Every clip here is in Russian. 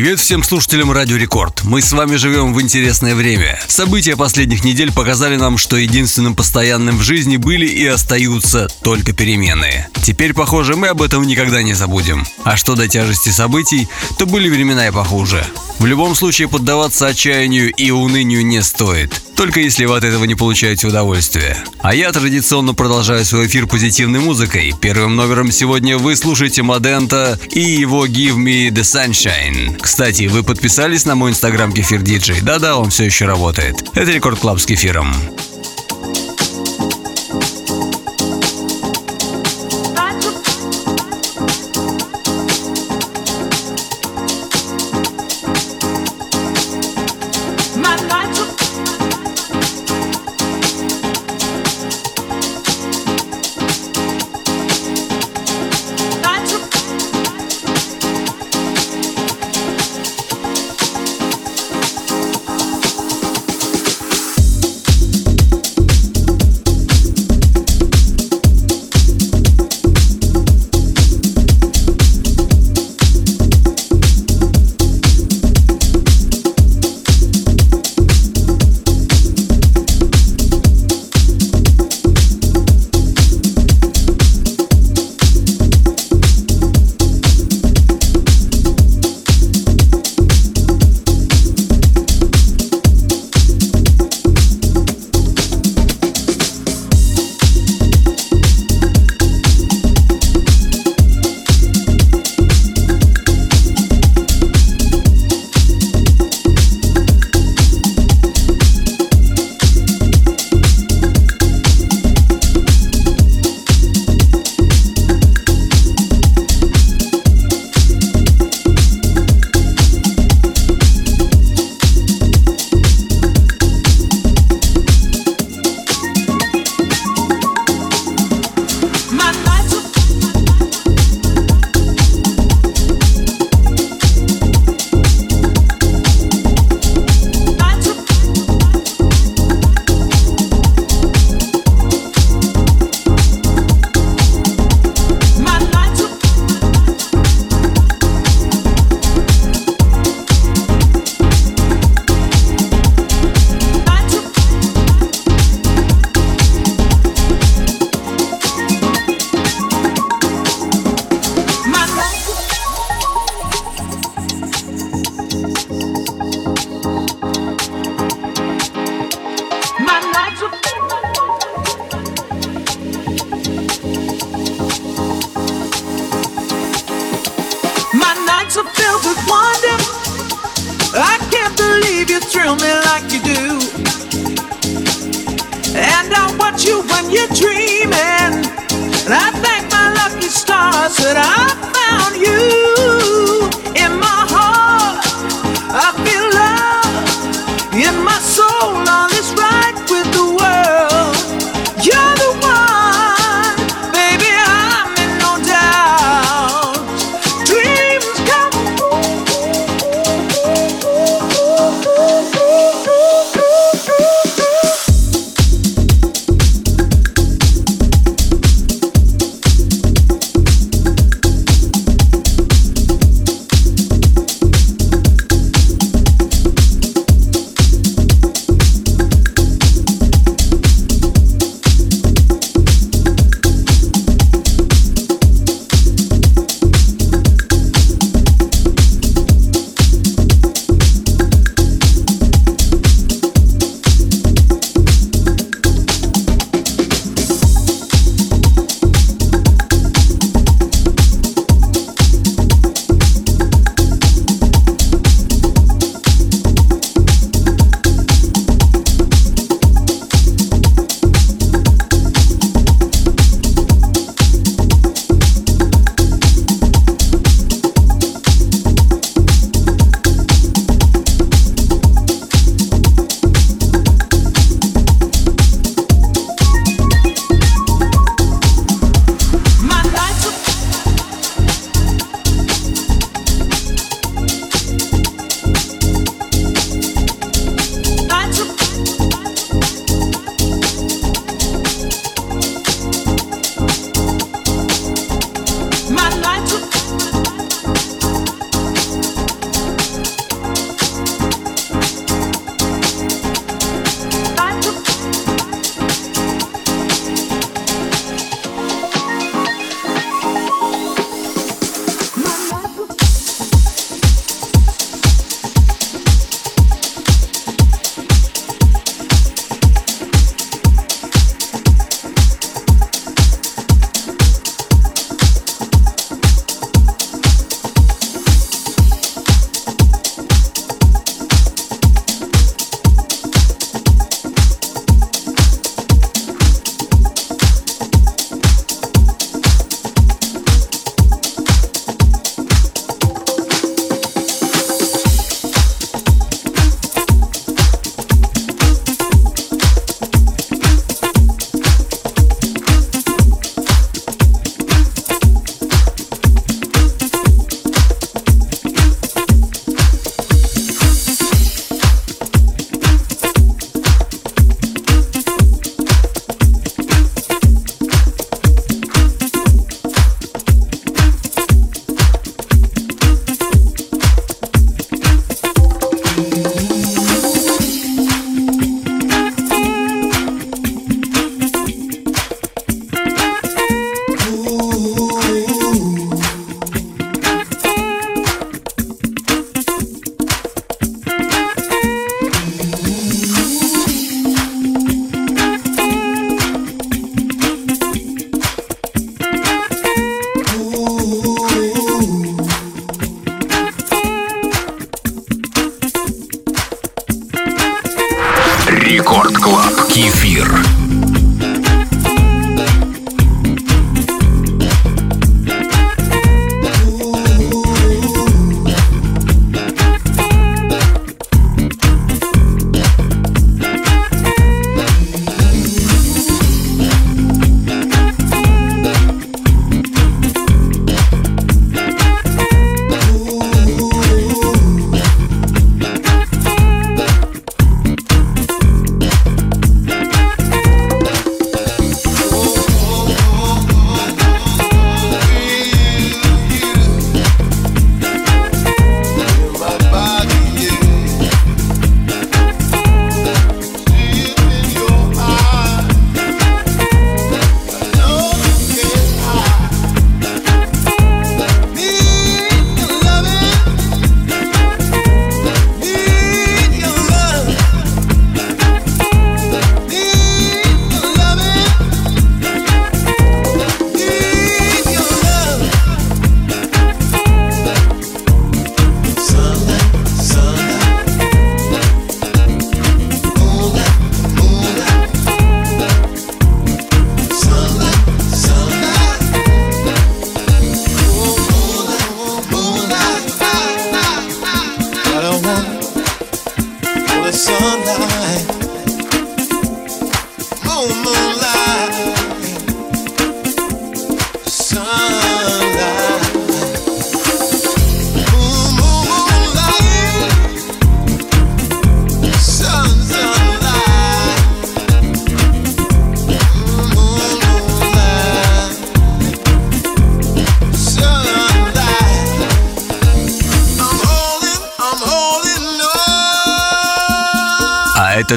Привет всем слушателям Радио Рекорд. Мы с вами живем в интересное время. События последних недель показали нам, что единственным постоянным в жизни были и остаются только перемены. Теперь, похоже, мы об этом никогда не забудем. А что до тяжести событий, то были времена и похуже. В любом случае поддаваться отчаянию и унынию не стоит. Только если вы от этого не получаете удовольствие. А я традиционно продолжаю свой эфир позитивной музыкой. Первым номером сегодня вы слушаете Мадента и его Give Me The Sunshine. Кстати, вы подписались на мой инстаграм Кефир Диджей? Да-да, он все еще работает. Это Record Club с Кефиром.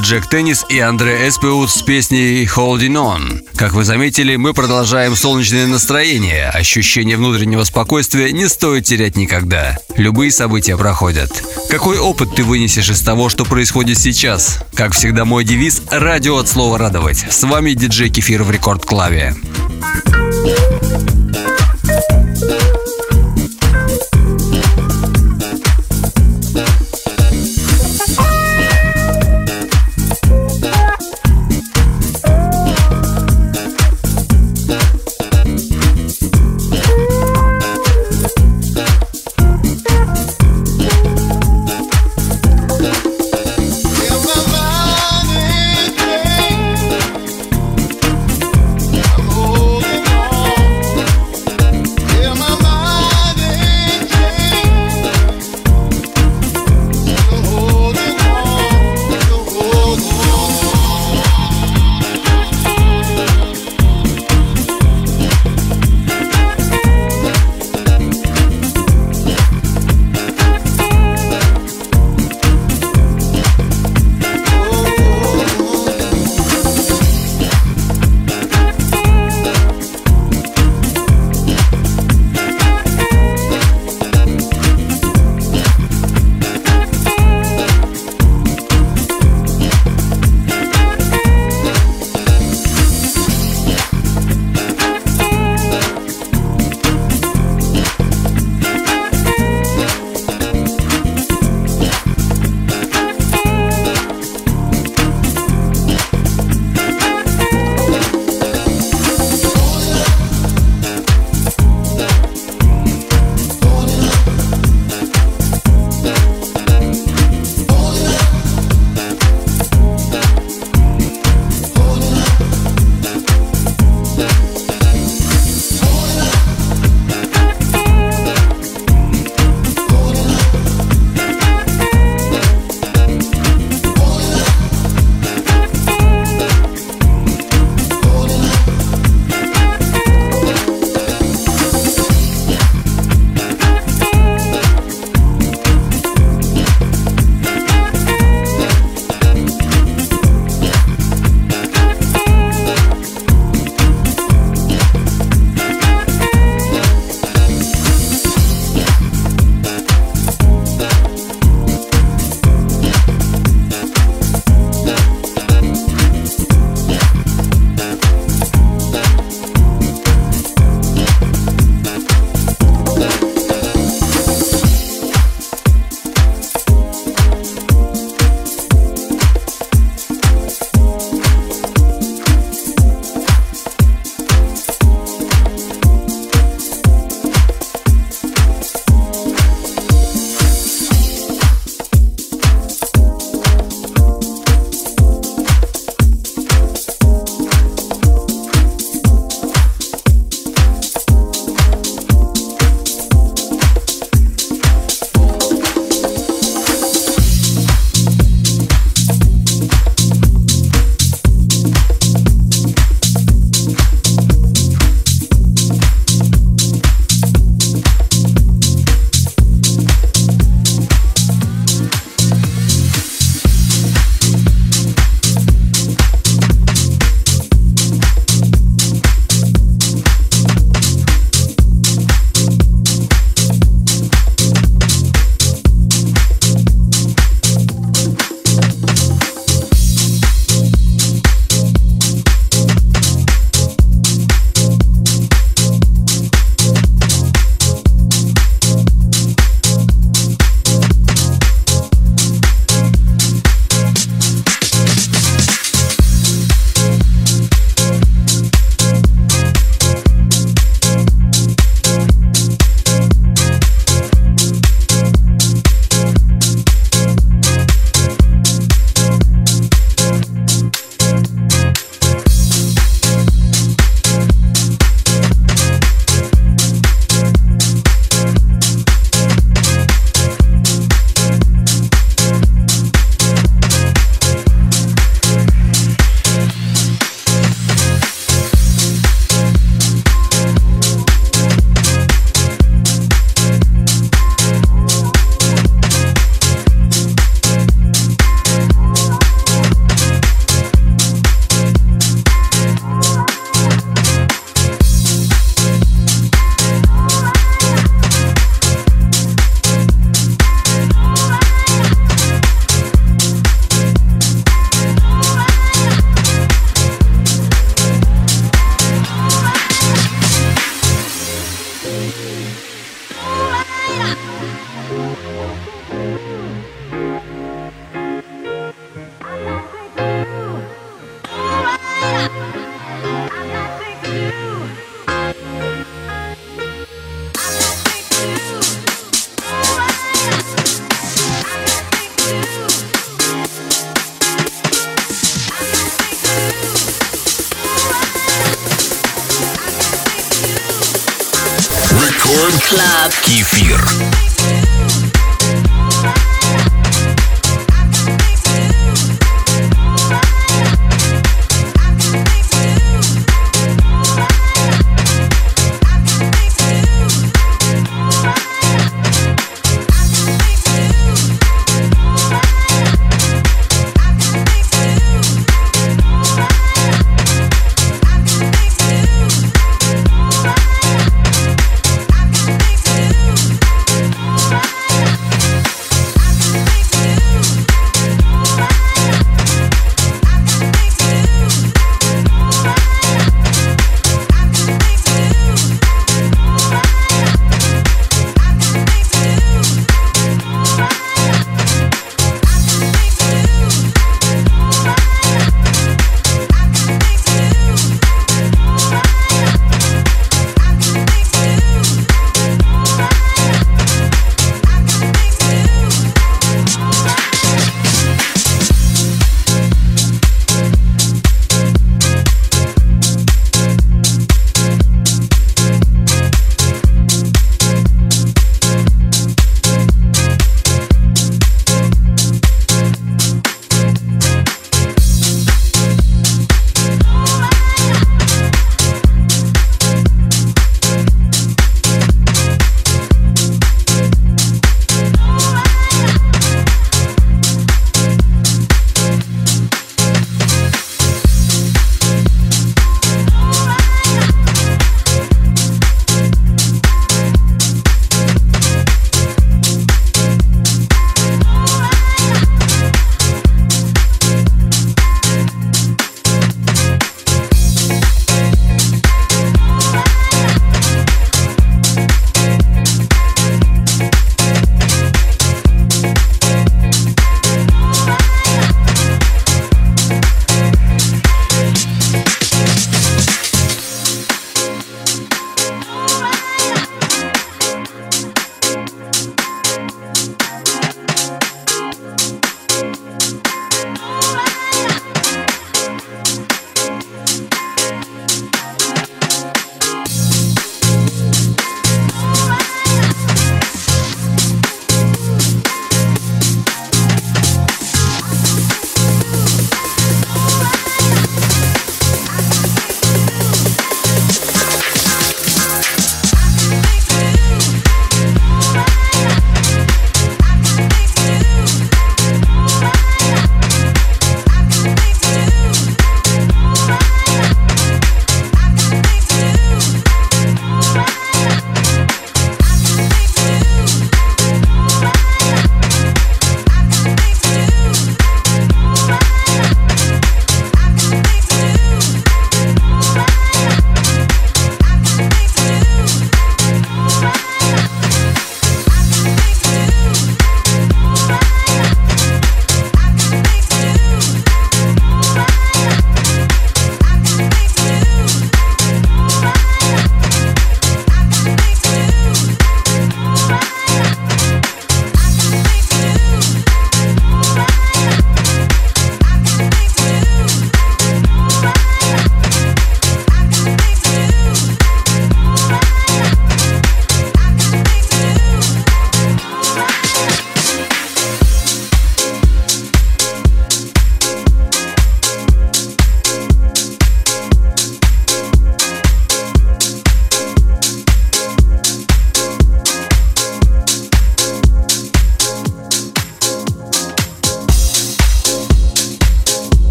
Джек Теннис и Андре Эспеут с песней Holding On. Как вы заметили, мы продолжаем солнечное настроение. Ощущение внутреннего спокойствия не стоит терять никогда. Любые события проходят. Какой опыт ты вынесешь из того, что происходит сейчас? Как всегда, мой девиз – радио от слова «радовать». С вами диджей Кефир в Рекорд Клаве. Рекорд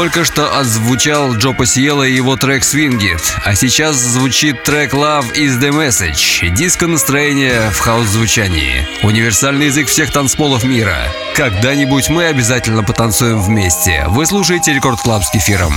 Только что отзвучал Джо Пасиела и его трек «Swing It», а сейчас звучит трек «Love is the Message» — диско-настроение в хаус-звучании. Универсальный язык всех танцполов мира. Когда-нибудь мы обязательно потанцуем вместе. Вы слушаете Record Club с Кефиром.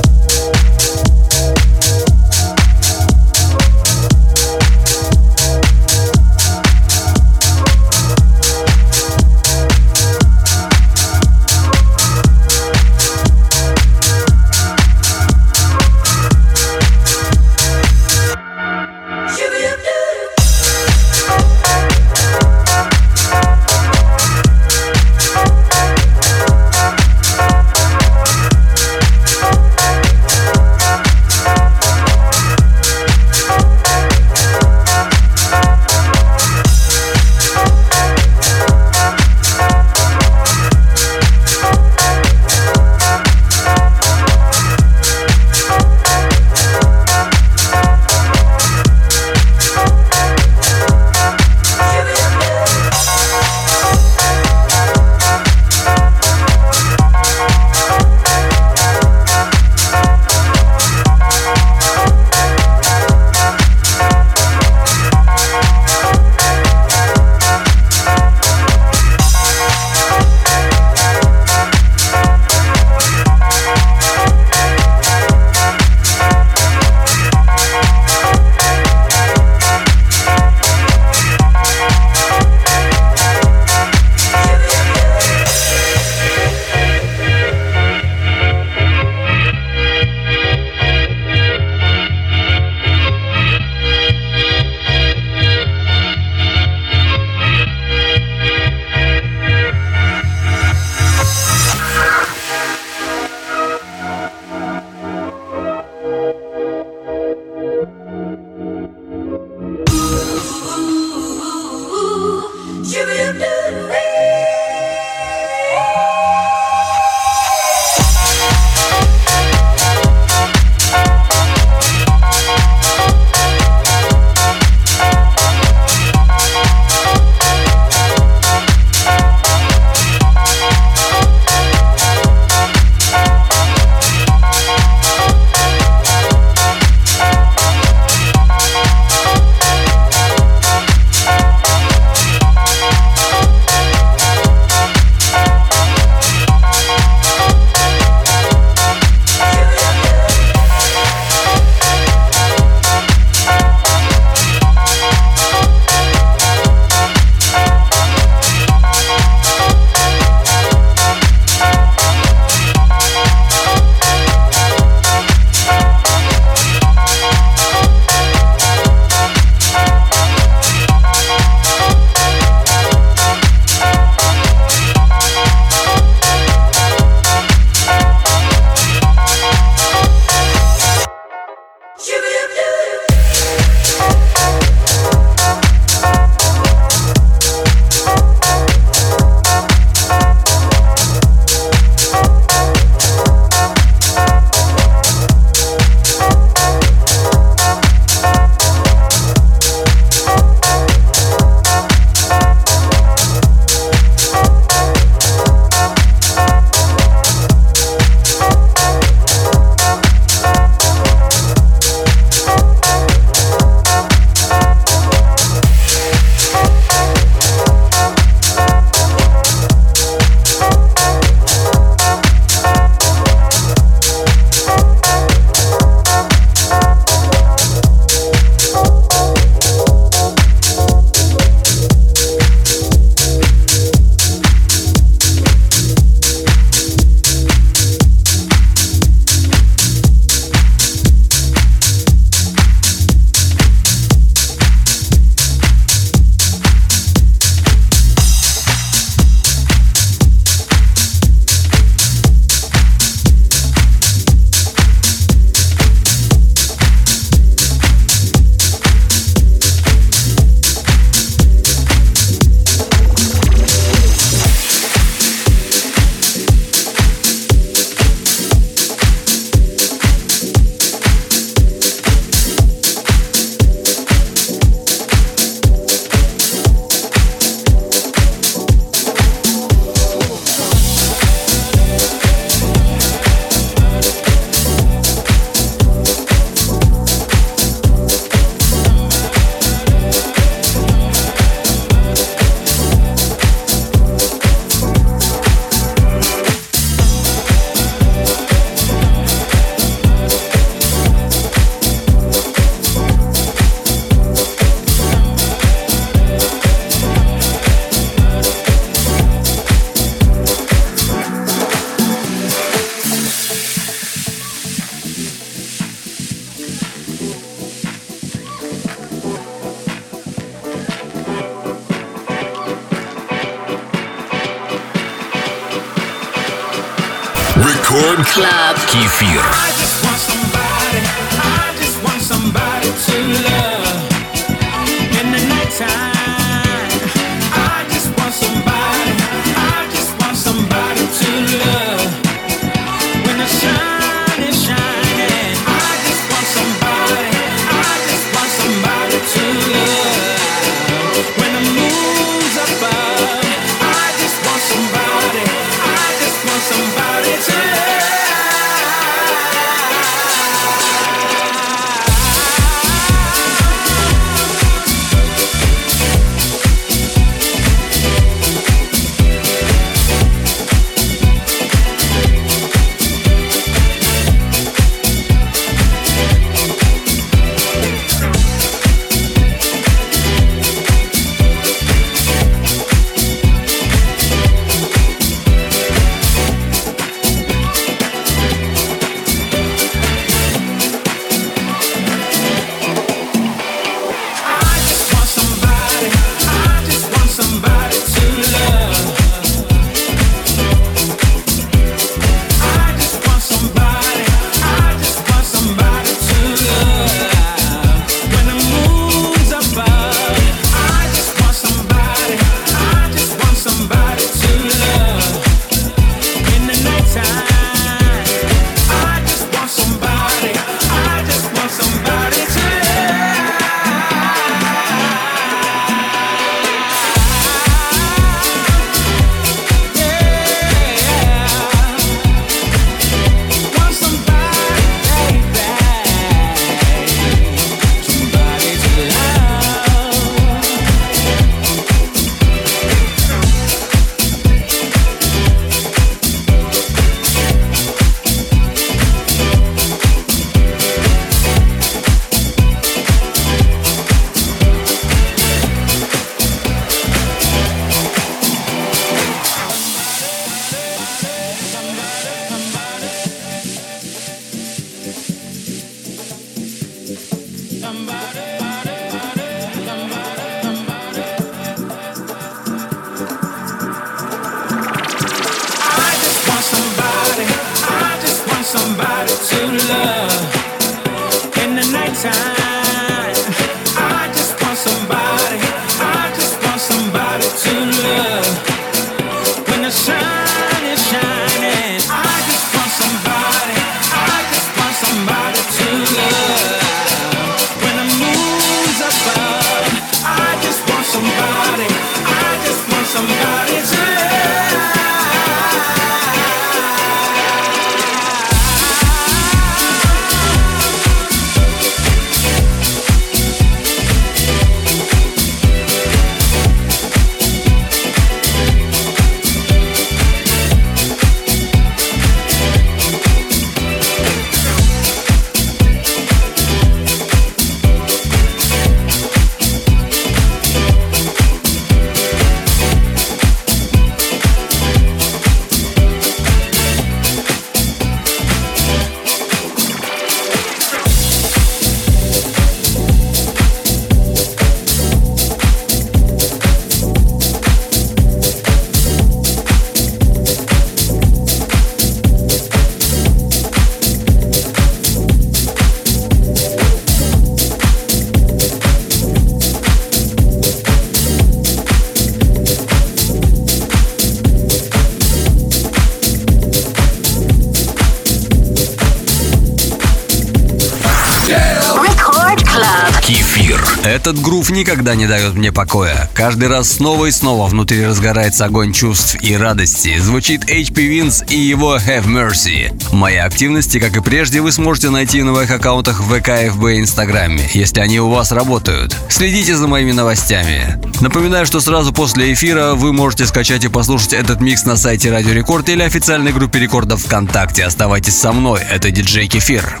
Этот грув никогда не дает мне покоя. Каждый раз снова и снова внутри разгорается огонь чувств и радости. Звучит HP Vince и его Have Mercy. Мои активности, как и прежде, вы сможете найти на моих аккаунтах в ВК, ФБ и Инстаграме, если они у вас работают. Следите за моими новостями. Напоминаю, что сразу после эфира вы можете скачать и послушать этот микс на сайте Радио Рекорд или официальной группе рекордов ВКонтакте. Оставайтесь со мной, это диджей Кефир.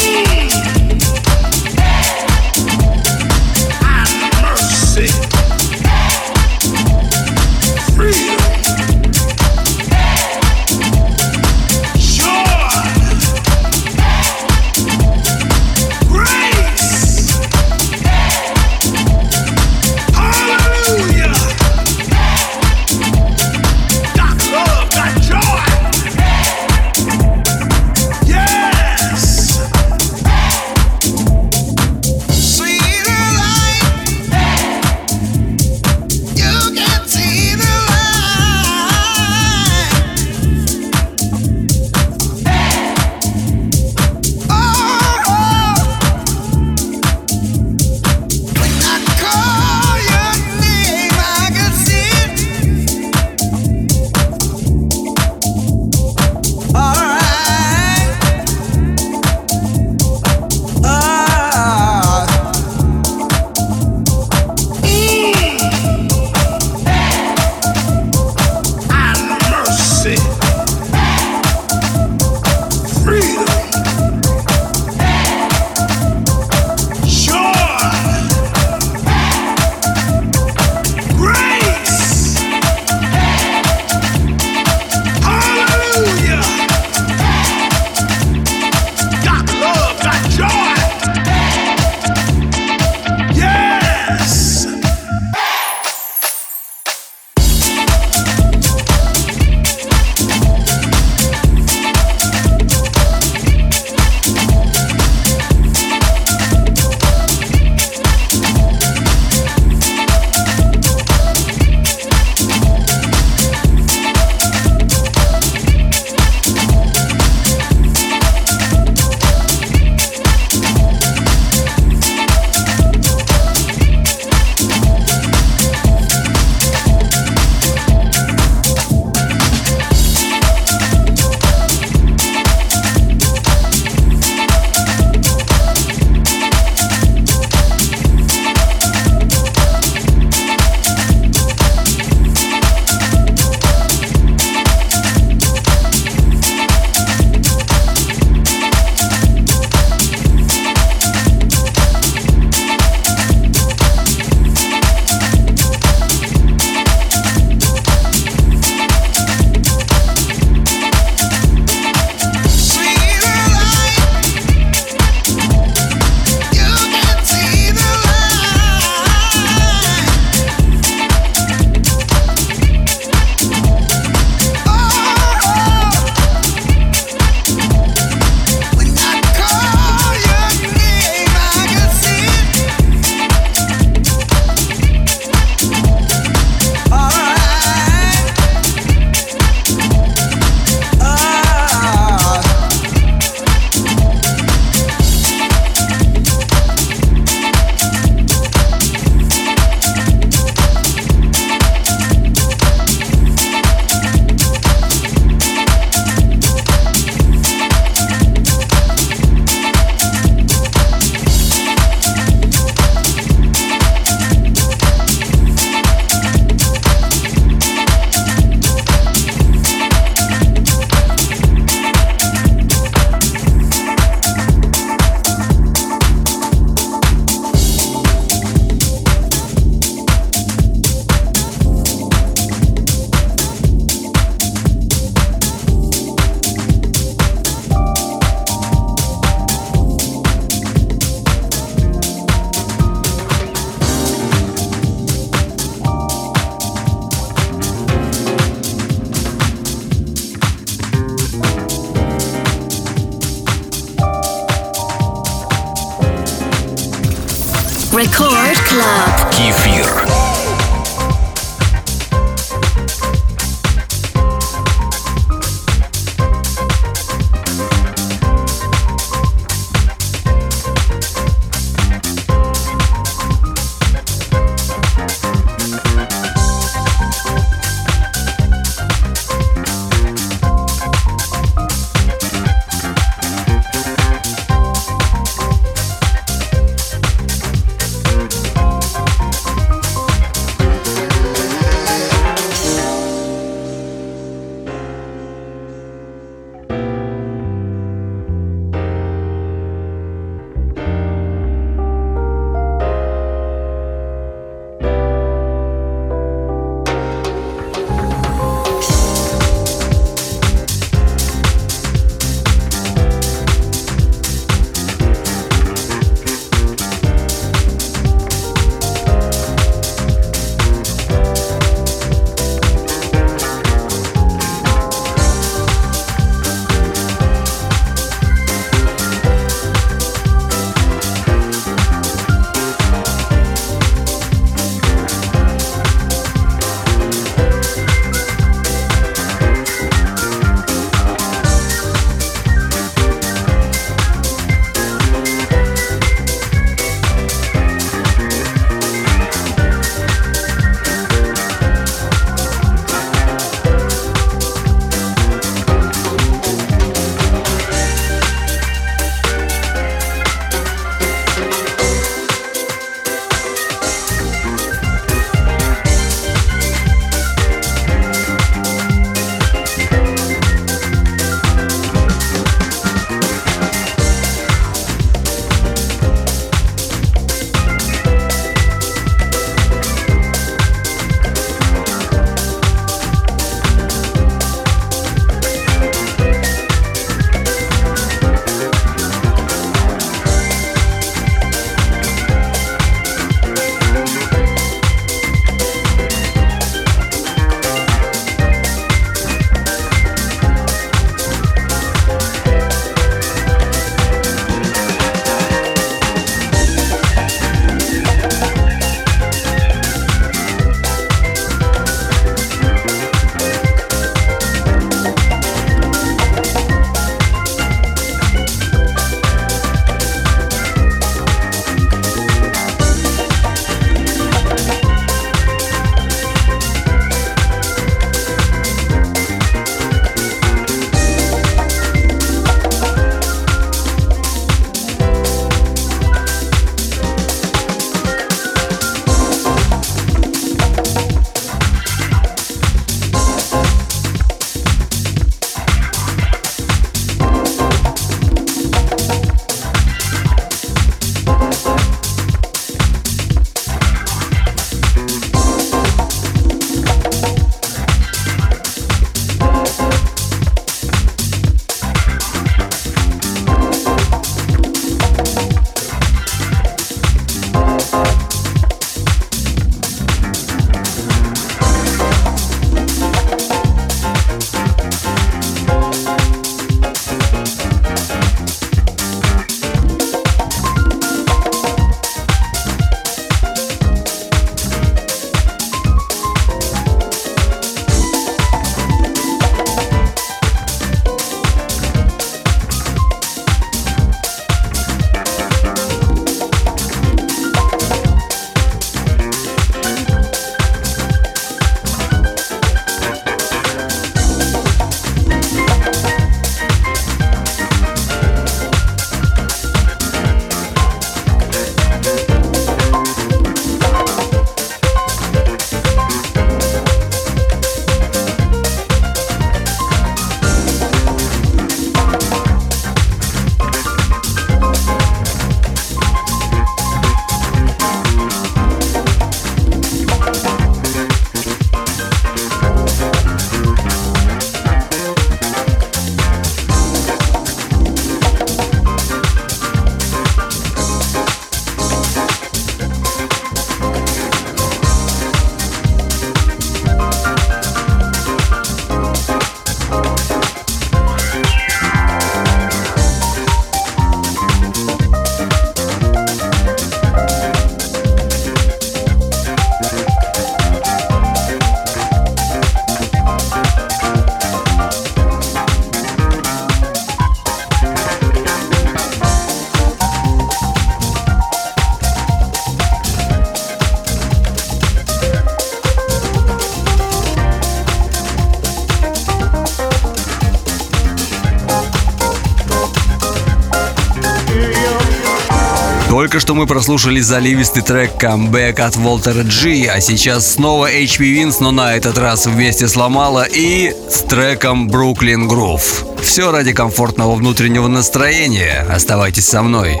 Только что мы прослушали заливистый трек «Камбэк» от Волтера Джи, а сейчас снова HP Vince, но на этот раз вместе с Ломала и с треком «Бруклин Грув». Все ради комфортного внутреннего настроения. Оставайтесь со мной.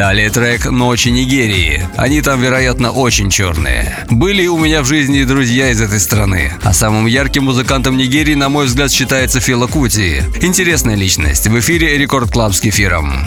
Далее трек «Ночи Нигерии». Они там, вероятно, очень черные. Были у меня в жизни друзья из этой страны. А самым ярким музыкантом Нигерии, на мой взгляд, считается Фела Кути. Интересная личность. В эфире Record Club с Кефиром.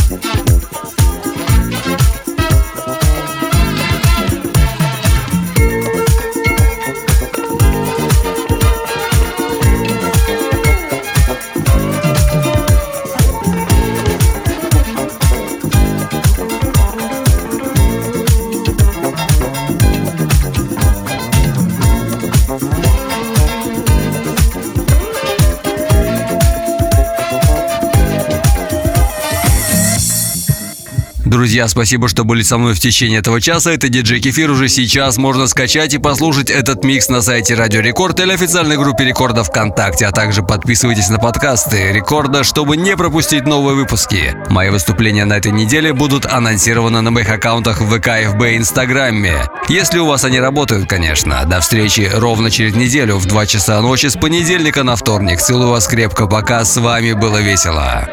Друзья, спасибо, что были со мной в течение этого часа. Это диджей Кефир. Уже сейчас можно скачать и послушать этот микс на сайте Радио Рекорд или официальной группе Рекорда ВКонтакте, а также подписывайтесь на подкасты Рекорда, чтобы не пропустить новые выпуски. Мои выступления на этой неделе будут анонсированы на моих аккаунтах в ВК, ФБ и Инстаграме. Если у вас они работают, конечно. До встречи ровно через неделю в 2 часа ночи с понедельника на вторник. Целую вас крепко, пока с вами было весело.